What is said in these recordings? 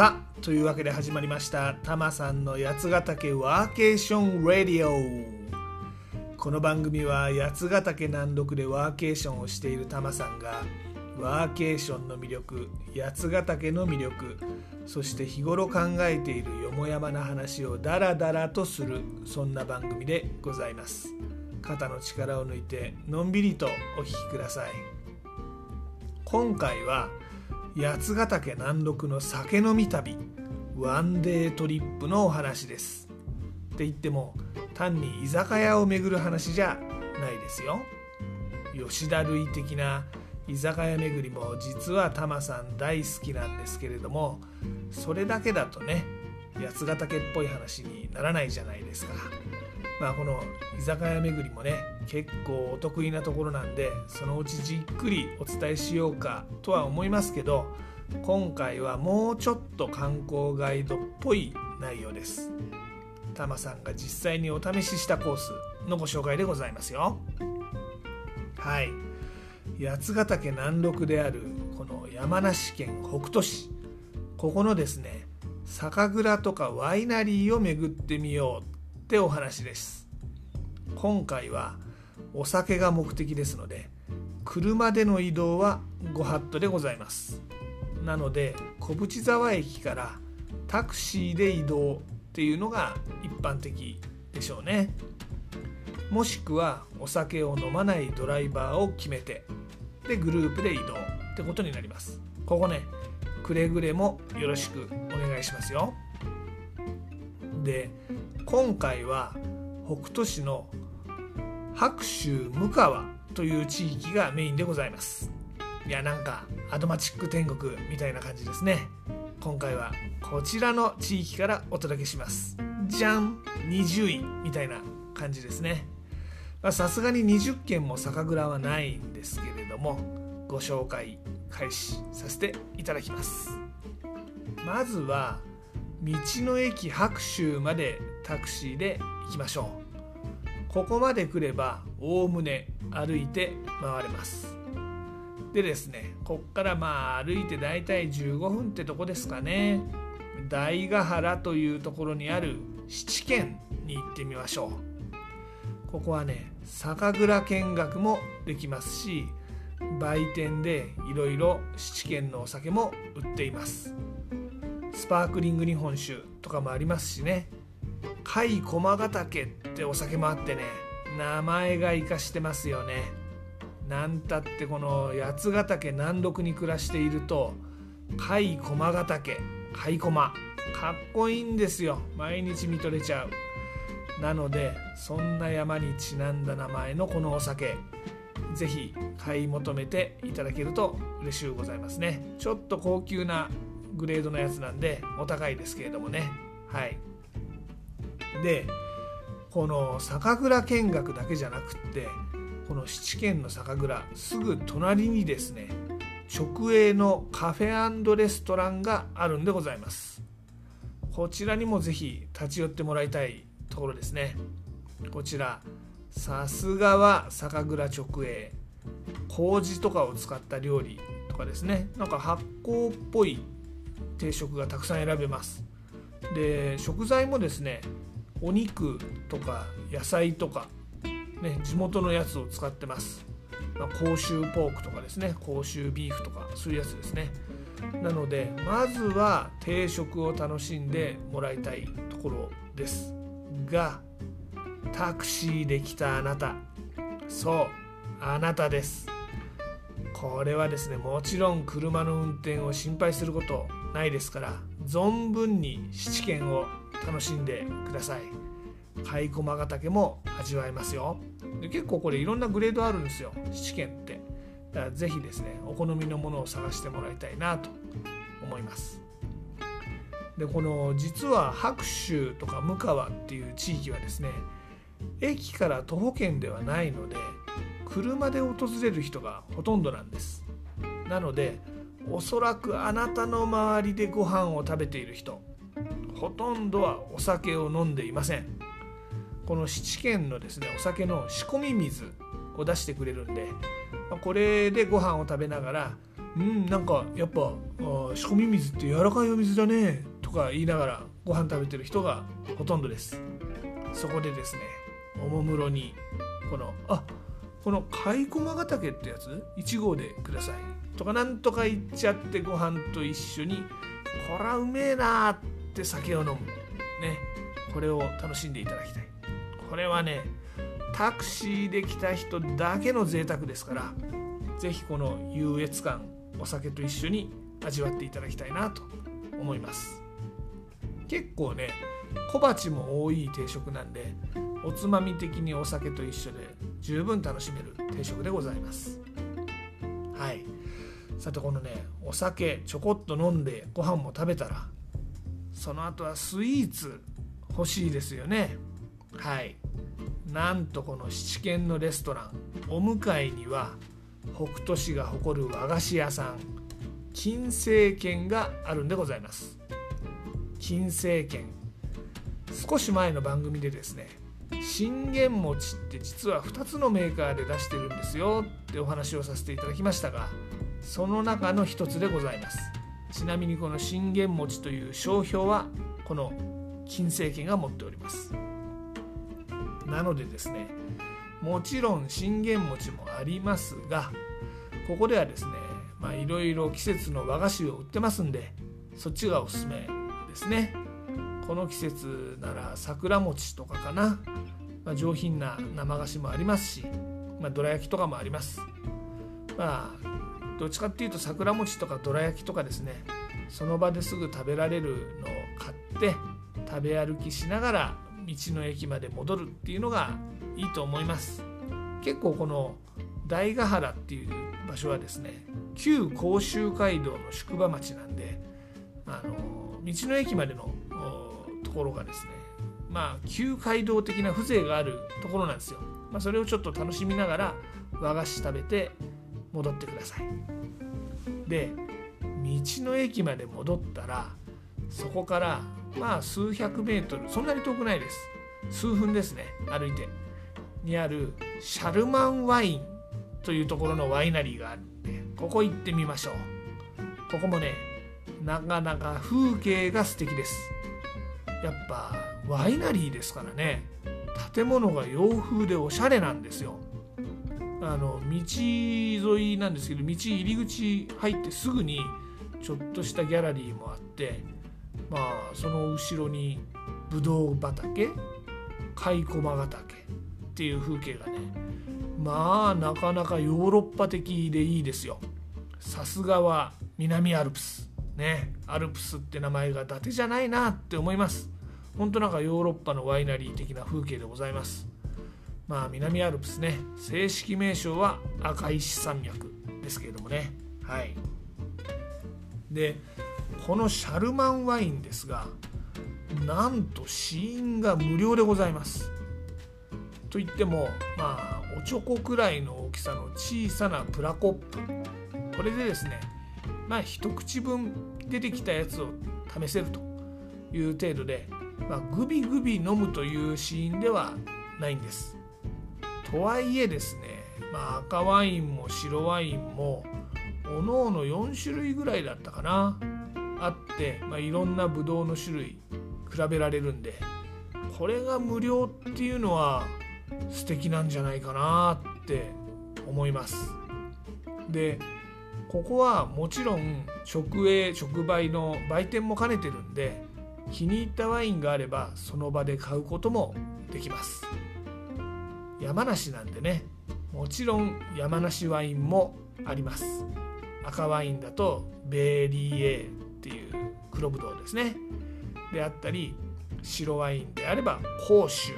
さあというわけで始まりました。タマさんの八ヶ岳ワーケーションラディオこの番組は八ヶ岳南麓でワーケーションをしているタマさんがワーケーションの魅力八ヶ岳の魅力そして日頃考えているよもやまな話をダラダラとするそんな番組でございます。肩の力を抜いてのんびりとお聴きください。今回は八ヶ岳南麓の酒飲み旅ワンデートリップのお話です。って言っても単に居酒屋を巡る話じゃないですよ。吉田類的な居酒屋巡りも実はタマさん大好きなんですけれどもそれだけだとね八ヶ岳っぽい話にならないじゃないですか。まあこの居酒屋巡りもね結構お得意なところなんでそのうちじっくりお伝えしようかとは思いますけど今回はもうちょっと観光ガイドっぽい内容です。タマさんが実際にお試ししたコースのご紹介でございますよ。はい。八ヶ岳南麓であるこの山梨県北杜市。ここのですね酒蔵とかワイナリーを巡ってみようってお話です。今回はお酒が目的ですので車での移動はご法度でございます。なので小淵沢駅からタクシーで移動っていうのが一般的でしょうね。もしくはお酒を飲まないドライバーを決めてでグループで移動ってことになります。ここねくれぐれもよろしくお願いしますよ。で今回は北斗市の白州向川という地域がメインでございます。いやなんかアドマチック天国みたいな感じですね。今回はこちらの地域からお届けします。じゃん20位みたいな感じですね。さすがに20件も酒蔵はないんですけれどもご紹介開始させていただきます。まずは道の駅白州までタクシーで行きましょう。ここまで来ればおおむね歩いて回れます。でですねこっからまあ歩いてだいたい15分ってとこですかね。大ヶ原というところにある七軒に行ってみましょう。ここはね酒蔵見学もできますし売店でいろいろ七軒のお酒も売っています。スパークリング日本酒とかもありますしね。甲斐駒ヶ岳ってお酒もあってね名前が生かしてますよね。なんたってこの八ヶ岳南麓に暮らしていると甲斐駒ヶ岳甲斐駒。かっこいいんですよ。毎日見とれちゃう。なのでそんな山にちなんだ名前のこのお酒ぜひ買い求めていただけると嬉しゅうございますね。ちょっと高級なグレードのやつなんでお高いですけれどもね。はい。でこの酒蔵見学だけじゃなくってこの七軒の酒蔵すぐ隣にですね直営のカフェレストランがあるんでございます。こちらにもぜひ立ち寄ってもらいたいところですね。こちらさすがは酒蔵直営。麹とかを使った料理とかですね。なんか発酵っぽい定食がたくさん選べます。で食材もですねお肉とか野菜とか、ね、地元のやつを使ってます、まあ、甲州ポークとかですね。甲州ビーフとかそういうやつですね。なのでまずは定食を楽しんでもらいたいところですがタクシーで来たあなた。そうあなたです。これはですねもちろん車の運転を心配することないですから存分に七軒を楽しんでください。甲斐駒ヶ岳も味わえますよ。で結構これいろんなグレードあるんですよ。七軒って。だからぜひですねお好みのものを探してもらいたいなと思います。でこの実は白州とか向川っていう地域はですね駅から徒歩圏ではないので車で訪れる人がほとんどなんです。なのでおそらくあなたの周りでご飯を食べている人ほとんどはお酒を飲んでいません。この七軒のですねお酒の仕込み水を出してくれるんでこれでご飯を食べながらうんなんかやっぱ仕込み水って柔らかいお水だねとか言いながらご飯食べてる人がほとんどです。そこでですねおもむろにこのあこの貝駒ヶ岳ってやつ1号でください。とかなんとか言っちゃってご飯と一緒にこらうめえなーって酒を飲む。ね。これを楽しんでいただきたい。これはねタクシーで来た人だけの贅沢ですから是非この優越感お酒と一緒に味わっていただきたいなと思います。結構ね小鉢も多い定食なんでおつまみ的にお酒と一緒で十分楽しめる定食でございます。はい。さてこのねお酒ちょこっと飲んでご飯も食べたらその後はスイーツ欲しいですよね。はい。なんとこの七軒のレストラン。お向かいには北斗市が誇る和菓子屋さん。金星軒があるんでございます。金星軒。少し前の番組でですね信玄餅って実は2つのメーカーで出してるんですよってお話をさせていただきましたがその中の一つでございます。ちなみにこの信玄餅という商標はこの金星軒が持っております。なのでですねもちろん信玄餅もありますがここではですねいろいろ季節の和菓子を売ってますんでそっちがおすすめですね。この季節なら桜餅とかかな、まあ、上品な生菓子もありますし、まあ、どら焼きとかもあります。まあどっちかっていうと桜餅とかどら焼きとかですねその場ですぐ食べられるのを買って食べ歩きしながら道の駅まで戻るっていうのがいいと思います。結構この大ヶ原っていう場所はですね旧甲州街道の宿場町なんであの道の駅までのところがですねまあ旧街道的な風情があるところなんですよ、まあ、それをちょっと楽しみながら和菓子食べて戻ってください。で道の駅まで戻ったらそこからまあ数百メートルそんなに遠くないです。数分ですね歩いて。にあるシャルマンワインというところのワイナリーがあるんでここ行ってみましょう。ここもねなかなか風景が素敵です。やっぱワイナリーですからね建物が洋風でおしゃれなんですよ。あの道沿いなんですけど道入り口入ってすぐにちょっとしたギャラリーもあってまあその後ろにブドウ畑蚕駒ヶ岳っていう風景がねまあなかなかヨーロッパ的でいいですよ。さすがは南アルプス。ねアルプスって名前が伊達じゃないなって思います。本当なんかヨーロッパのワイナリー的な風景でございます。まあ南アルプスね正式名称は赤石山脈ですけれどもね。はい。でこのシャルマンワインですがなんと試飲が無料でございます。といってもまあおちょこくらいの大きさの小さなプラコップ。これでですねまあ一口分出てきたやつを試せるという程度で、ま、グビグビ飲むというシーンではないんです。とはいえですね、まあ、赤ワインも白ワインもおのおの4種類ぐらいだったかな。あって、まあ、いろんなブドウの種類比べられるんでこれが無料っていうのは素敵なんじゃないかなって思います。でここはもちろん直営直売の売店も兼ねてるんで気に入ったワインがあればその場で買うこともできます。山梨なんでねもちろん山梨ワインもあります。赤ワインだとベーリーエーっていう黒ぶどうですね。であったり白ワインであれば甲州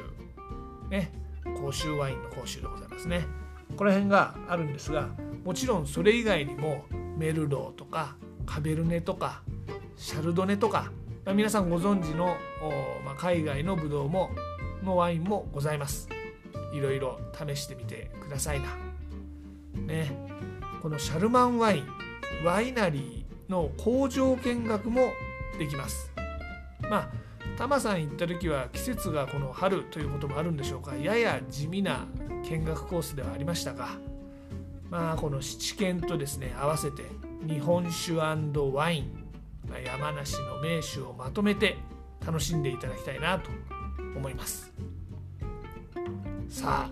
ね甲州ワインの甲州でございますね。この辺があるんですがもちろんそれ以外にもメルローとかカベルネとかシャルドネとか、皆さんご存知の、ま、海外のブドウものワインもございます。いろいろ試してみてくださいな。ね。このシャルマンワインワイナリーの工場見学もできます。まあタマさん行った時は季節がこの春ということもあるんでしょうか。やや地味な見学コースではありましたが。まあこの七軒とですね合わせて日本酒ワインま山梨の名酒をまとめて楽しんでいただきたいなと思います。さあ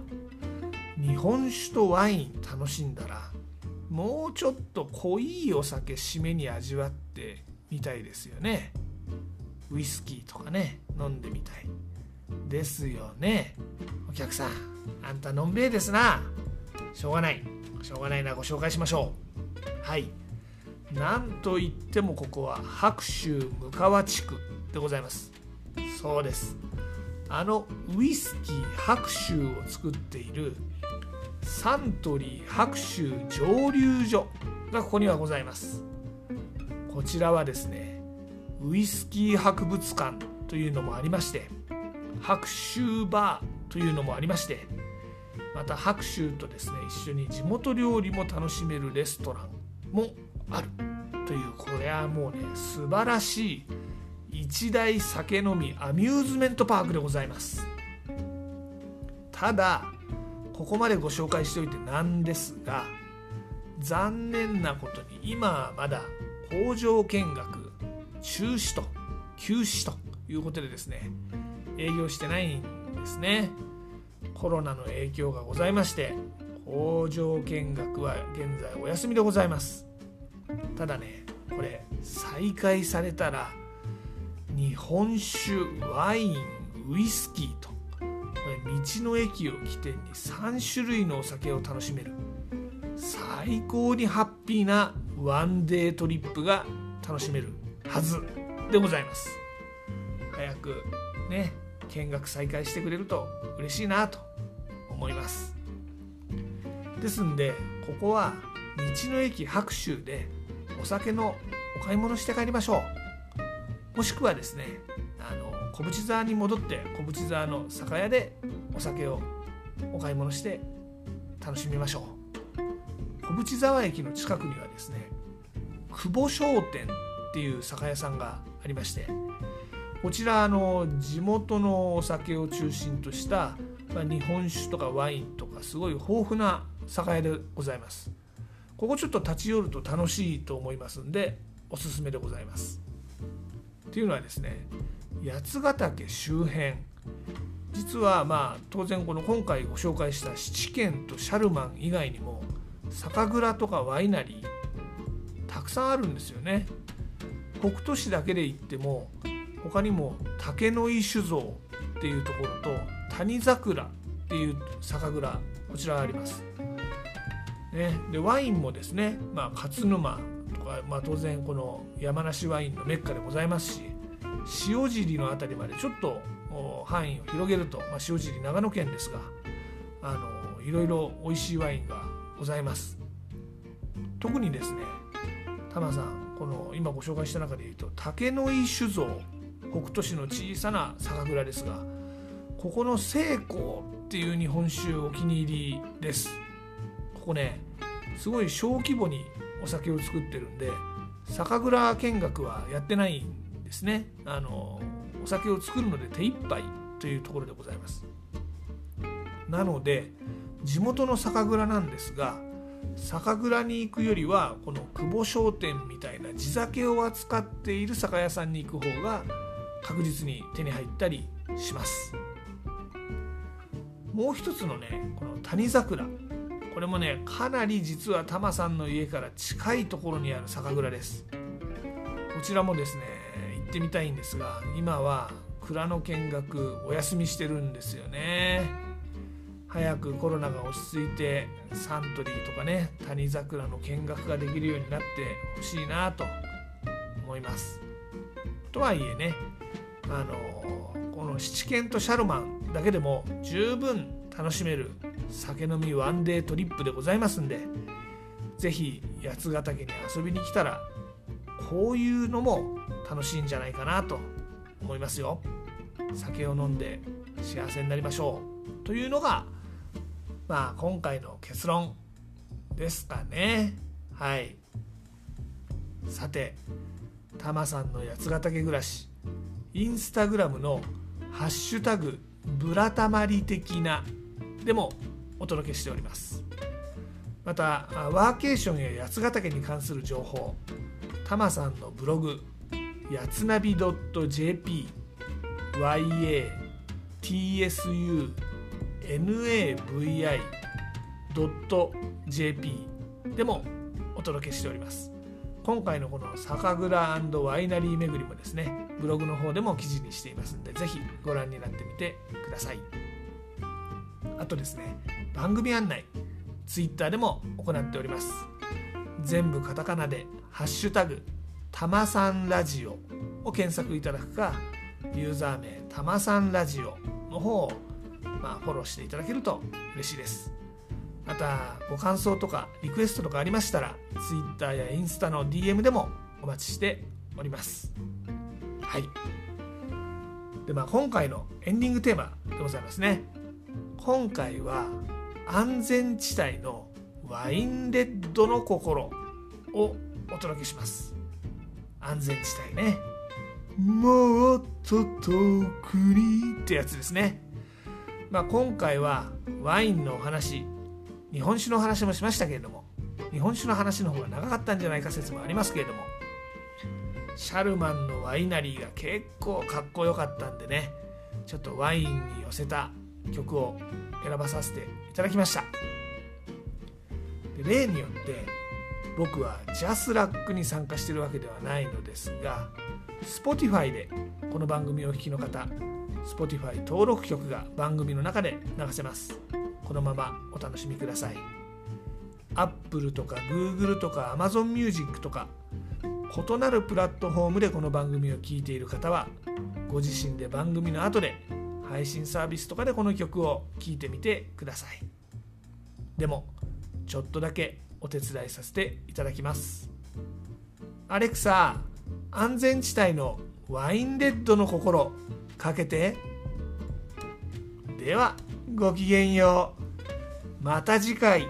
日本酒とワイン楽しんだらもうちょっと濃いお酒締めに味わってみたいですよね。ウイスキーとかね飲んでみたい。ですよね。お客さんあんたのんべえですな。しょうがない。しょうがないなご紹介しましょう。はい。なんといってもここは白州向川地区でございます。そうです。あのウイスキー白州を作っているサントリー白州蒸留所がここにはございます。こちらはですねウイスキー博物館というのもありまして白州バーというのもありましてまた白州とですね一緒に地元料理も楽しめるレストランもあるというこれはもうね素晴らしい一大酒飲みアミューズメントパークでございます。ただここまでご紹介しておいてなんですが残念なことに今はまだ工場見学中止と休止ということでですね営業してないんですね。コロナの影響がございまして工場見学は現在お休みでございます。ただねこれ再開されたら日本酒ワインウイスキーと。道の駅を起点に3種類のお酒を楽しめる。最高にハッピーなワンデートリップが楽しめるはずでございます。早くね見学再開してくれると嬉しいなと思います。ですんでここは道の駅白州でお酒のお買い物して帰りましょう。もしくはですねあの小淵沢に戻って小淵沢の酒屋でお酒をお買い物して楽しみましょう小淵沢駅の近くにはですね久保商店っていう酒屋さんがありましてこちらの地元のお酒を中心としたま日本酒とかワインとかすごい豊富な酒屋でございますここちょっと立ち寄ると楽しいと思いますんでおすすめでございます。っていうのはですね八ヶ岳周辺実はまあ当然この今回ご紹介した七軒とシャルマン以外にも酒蔵とかワイナリーたくさんあるんですよね。北斗市だけで言っても他にも竹の井酒造っていうところと谷桜っていう酒蔵こちらあります。ね、でワインもですね、まあ、勝沼とか、まあ、当然この山梨ワインのメッカでございますし塩尻の辺りまでちょっと範囲を広げると、まあ、塩尻長野県ですがあのいろいろ美味しいワインがございます。特にですねタマさんこの今ご紹介した中でいうと竹の井酒造北斗市の小さな酒蔵ですがここの聖光っていう日本酒お気に入りです。ここねすごい小規模にお酒を作ってるんで酒蔵見学はやってないんですね。あのお酒を作るので手一杯というところでございます。なので地元の酒蔵なんですが酒蔵に行くよりはこの久保商店みたいな地酒を扱っている酒屋さんに行く方が確実に手に入ったりします。もう一つのねこの谷桜。これもねかなり実はタマさんの家から近いところにある酒蔵です。こちらもですね行ってみたいんですが今は蔵の見学お休みしてるんですよね。早くコロナが落ち着いてサントリーとかね谷桜の見学ができるようになってほしいなと思います。とはいえねあのこの七軒とシャルマンだけでも十分楽しめる酒飲みワンデートリップでございますんで是非八ヶ岳に遊びに来たらこういうのも楽しいんじゃないかなと思いますよ。酒を飲んで幸せになりましょう。というのがまあ今回の結論ですかね。はい。さてタマさんの八ヶ岳暮らしインスタグラムの「ハッシュタグブラタマリ的な」でもお届けしております。またワーケーションや八ヶ岳に関する情報タマさんのブログやつなび .jp yatsunavi.jp でもお届けしております。今回のこの酒蔵ワイナリー巡りもですねブログの方でも記事にしていますのでぜひご覧になってみてください。あとですね番組案内ツイッターでも行っております。全部カタカナで「ハッシュタグたまさんラジオ」を検索いただくかユーザー名たまさんラジオの方を、まあ、フォローしていただけると嬉しいです。またご感想とかリクエストとかありましたら Twitter やインスタの DM でもお待ちしております。はい。でまあ今回のエンディングテーマでございますね。今回は安全地帯のワインレッドの心をお届けします。安全地帯ね。もっと遠くにってやつですね。まあ今回はワインのお話日本酒の話もしましたけれども日本酒の話の方が長かったんじゃないか説もありますけれどもシャルマンのワイナリーが結構かっこよかったんでねちょっとワインに寄せた曲を選ばさせていただきました。例によって僕はジャスラックに参加してるわけではないのですが Spotify でこの番組をお聴きの方 Spotify 登録曲が番組の中で流せます。このままお楽しみください。Apple とか Google とか Amazon Music とか異なるプラットフォームでこの番組を聴いている方はご自身で番組の後で配信サービスとかでこの曲を聴いてみてください。でもちょっとだけお手伝いさせていただきます。アレクサ安全地帯のワインレッドの心かけて。ではごきげんよう。また次回。